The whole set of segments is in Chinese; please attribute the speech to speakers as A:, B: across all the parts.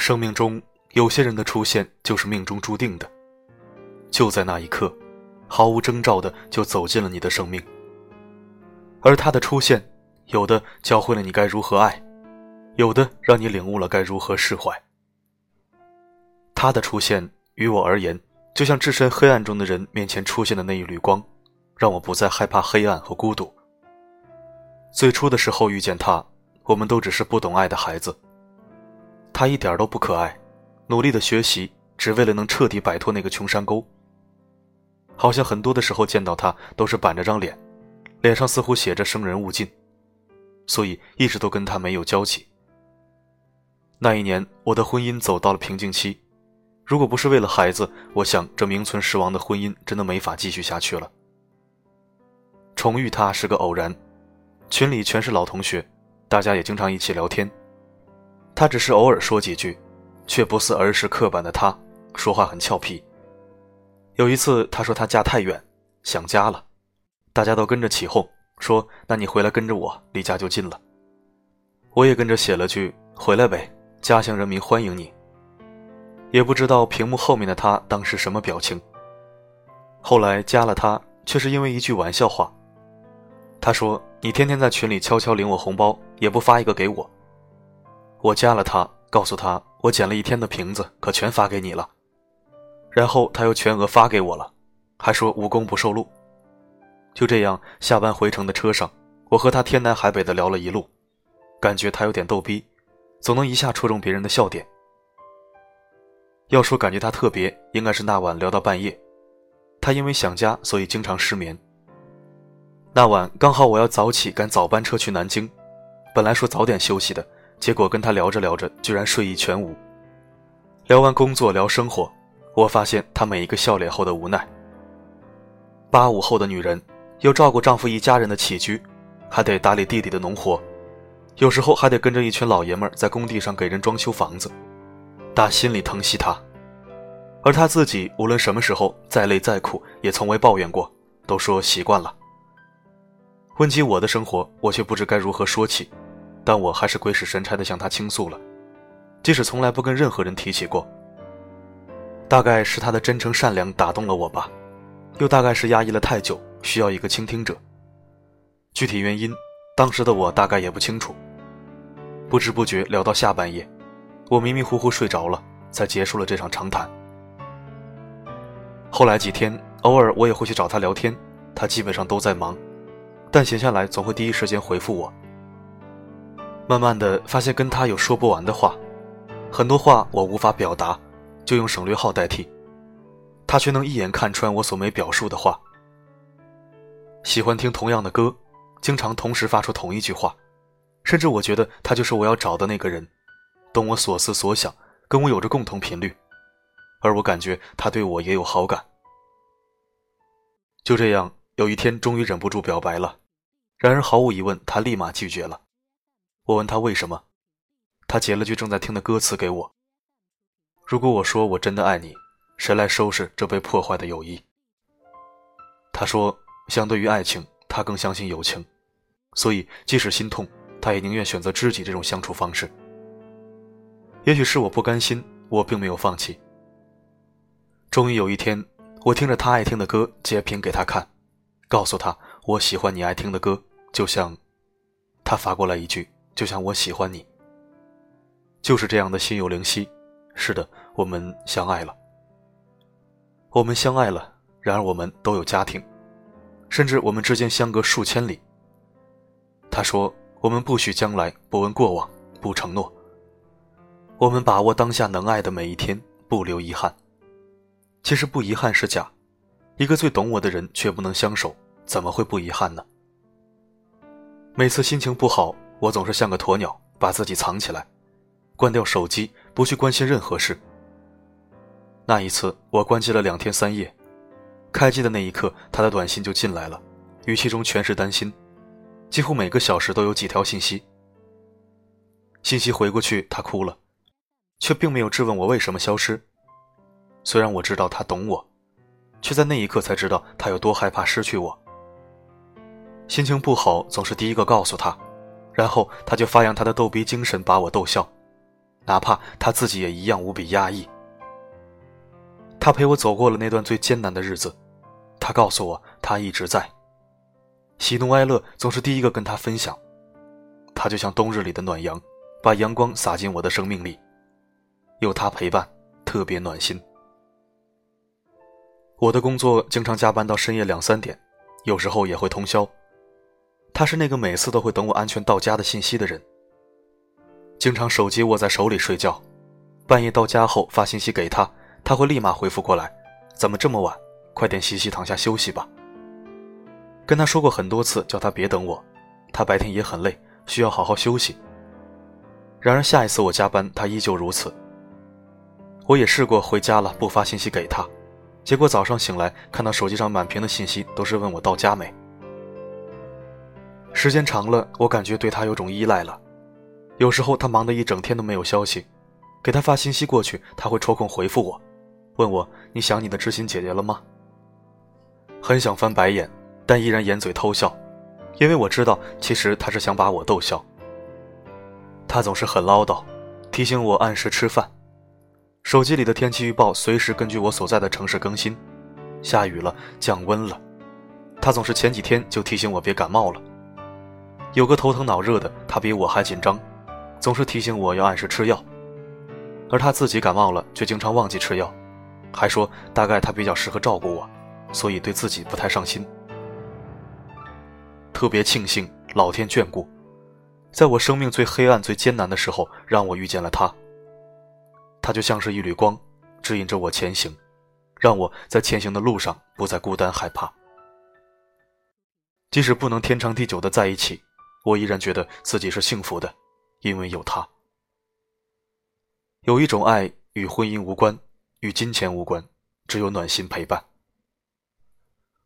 A: 生命中有些人的出现就是命中注定的，就在那一刻，毫无征兆的就走进了你的生命。而他的出现，有的教会了你该如何爱，有的让你领悟了该如何释怀。他的出现于我而言，就像置身黑暗中的人面前出现的那一缕光，让我不再害怕黑暗和孤独。最初的时候遇见他，我们都只是不懂爱的孩子。他一点都不可爱，努力的学习，只为了能彻底摆脱那个穷山沟。好像很多的时候见到他都是板着张脸，脸上似乎写着“生人勿近”，所以一直都跟他没有交集。那一年，我的婚姻走到了瓶颈期，如果不是为了孩子，我想这名存实亡的婚姻真的没法继续下去了。重遇他是个偶然，群里全是老同学，大家也经常一起聊天。他只是偶尔说几句，却不似儿时刻板的他，说话很俏皮。有一次，他说他家太远，想家了，大家都跟着起哄，说：“那你回来跟着我，离家就近了。”我也跟着写了句：“回来呗，家乡人民欢迎你。”也不知道屏幕后面的他当时什么表情。后来加了他，却是因为一句玩笑话。他说：“你天天在群里悄悄领我红包，也不发一个给我。”我加了他，告诉他我捡了一天的瓶子，可全发给你了。然后他又全额发给我了，还说无功不受禄。就这样，下班回程的车上，我和他天南海北的聊了一路，感觉他有点逗逼，总能一下戳中别人的笑点。要说感觉他特别，应该是那晚聊到半夜，他因为想家，所以经常失眠。那晚刚好我要早起赶早班车去南京，本来说早点休息的。结果跟他聊着聊着，居然睡意全无。聊完工作，聊生活，我发现他每一个笑脸后的无奈。八五后的女人，又照顾丈夫一家人的起居，还得打理弟弟的农活，有时候还得跟着一群老爷们在工地上给人装修房子，打心里疼惜他。而他自己，无论什么时候再累再苦，也从未抱怨过，都说习惯了。问及我的生活，我却不知该如何说起。但我还是鬼使神差地向他倾诉了，即使从来不跟任何人提起过。大概是他的真诚善良打动了我吧，又大概是压抑了太久，需要一个倾听者。具体原因，当时的我大概也不清楚。不知不觉聊到下半夜，我迷迷糊糊睡着了，才结束了这场长谈。后来几天，偶尔我也会去找他聊天，他基本上都在忙，但闲下来总会第一时间回复我。慢慢的发现跟他有说不完的话，很多话我无法表达，就用省略号代替，他却能一眼看穿我所没表述的话。喜欢听同样的歌，经常同时发出同一句话，甚至我觉得他就是我要找的那个人，懂我所思所想，跟我有着共同频率，而我感觉他对我也有好感。就这样，有一天终于忍不住表白了，然而毫无疑问，他立马拒绝了。我问他为什么，他截了句正在听的歌词给我。如果我说我真的爱你，谁来收拾这被破坏的友谊？他说，相对于爱情，他更相信友情，所以即使心痛，他也宁愿选择知己这种相处方式。也许是我不甘心，我并没有放弃。终于有一天，我听着他爱听的歌截屏给他看，告诉他我喜欢你爱听的歌，就像他发过来一句。就像我喜欢你，就是这样的心有灵犀。是的，我们相爱了。我们相爱了，然而我们都有家庭，甚至我们之间相隔数千里。他说：“我们不许将来，不问过往，不承诺。我们把握当下能爱的每一天，不留遗憾。其实不遗憾是假，一个最懂我的人却不能相守，怎么会不遗憾呢？每次心情不好。”我总是像个鸵鸟，把自己藏起来，关掉手机，不去关心任何事。那一次，我关机了两天三夜，开机的那一刻，他的短信就进来了，语气中全是担心，几乎每个小时都有几条信息。信息回过去，他哭了，却并没有质问我为什么消失。虽然我知道他懂我，却在那一刻才知道他有多害怕失去我。心情不好，总是第一个告诉他。然后他就发扬他的逗逼精神，把我逗笑。哪怕他自己也一样无比压抑。他陪我走过了那段最艰难的日子，他告诉我他一直在。喜怒哀乐总是第一个跟他分享，他就像冬日里的暖阳，把阳光洒进我的生命里，有他陪伴，特别暖心。我的工作经常加班到深夜两三点，有时候也会通宵。他是那个每次都会等我安全到家的信息的人。经常手机握在手里睡觉，半夜到家后发信息给他，他会立马回复过来：“怎么这么晚？快点洗洗，躺下休息吧。”跟他说过很多次，叫他别等我，他白天也很累，需要好好休息。然而下一次我加班，他依旧如此。我也试过回家了不发信息给他，结果早上醒来看到手机上满屏的信息都是问我到家没。时间长了，我感觉对他有种依赖了。有时候他忙得一整天都没有消息，给他发信息过去，他会抽空回复我，问我你想你的知心姐姐了吗？很想翻白眼，但依然掩嘴偷笑，因为我知道其实他是想把我逗笑。他总是很唠叨，提醒我按时吃饭。手机里的天气预报随时根据我所在的城市更新，下雨了，降温了，他总是前几天就提醒我别感冒了。有个头疼脑热的，他比我还紧张，总是提醒我要按时吃药，而他自己感冒了却经常忘记吃药，还说大概他比较适合照顾我，所以对自己不太上心。特别庆幸老天眷顾，在我生命最黑暗、最艰难的时候，让我遇见了他。他就像是一缕光，指引着我前行，让我在前行的路上不再孤单害怕。即使不能天长地久的在一起。我依然觉得自己是幸福的，因为有他。有一种爱与婚姻无关，与金钱无关，只有暖心陪伴。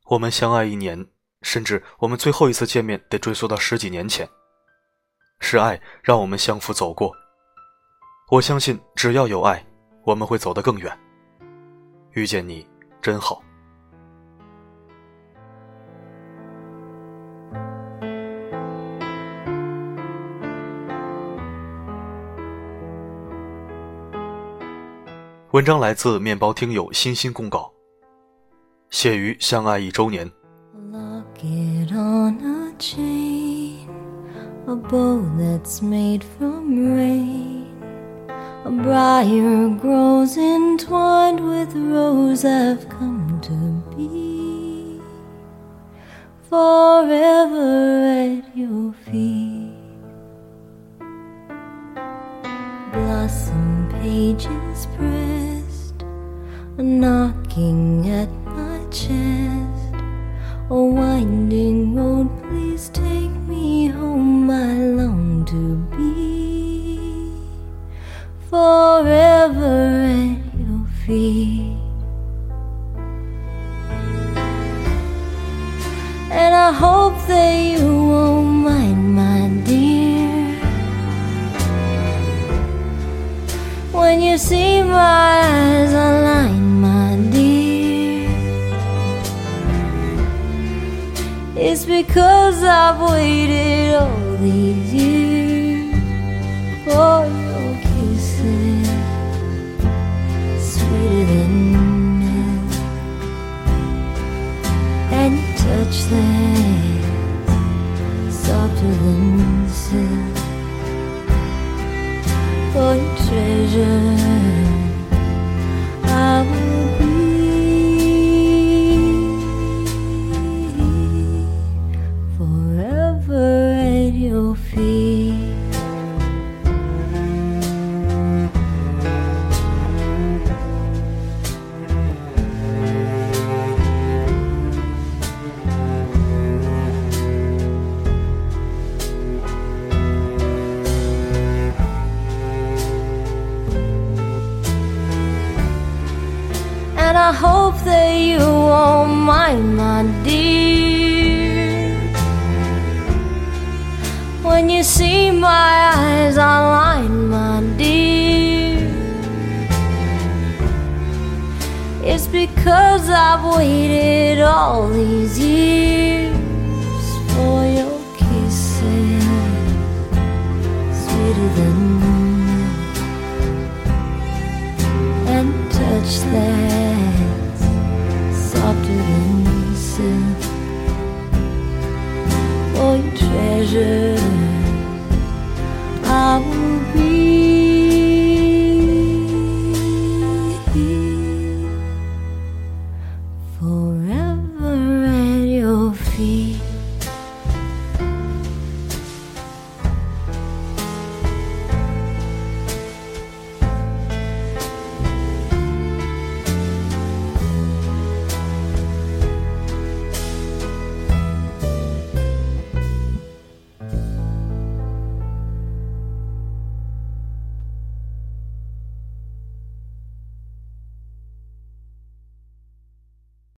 A: 我们相爱一年，甚至我们最后一次见面得追溯到十几年前。是爱让我们相扶走过。我相信，只要有爱，我们会走得更远。遇见你，真好。文章来自面包听友欣欣公稿，写于相爱一周年。Knocking at my chest. A winding road, please take me home. I long to be forever at your feet. And I hope that you won't mind, my dear, when you see my because I've waited all these years for I hope that you won't mind, my dear. you see my eyes online, my dear, it's because I've waited all these years for your kisses, sweeter than milk,
B: and touch that softer than silk. Oh, treasure.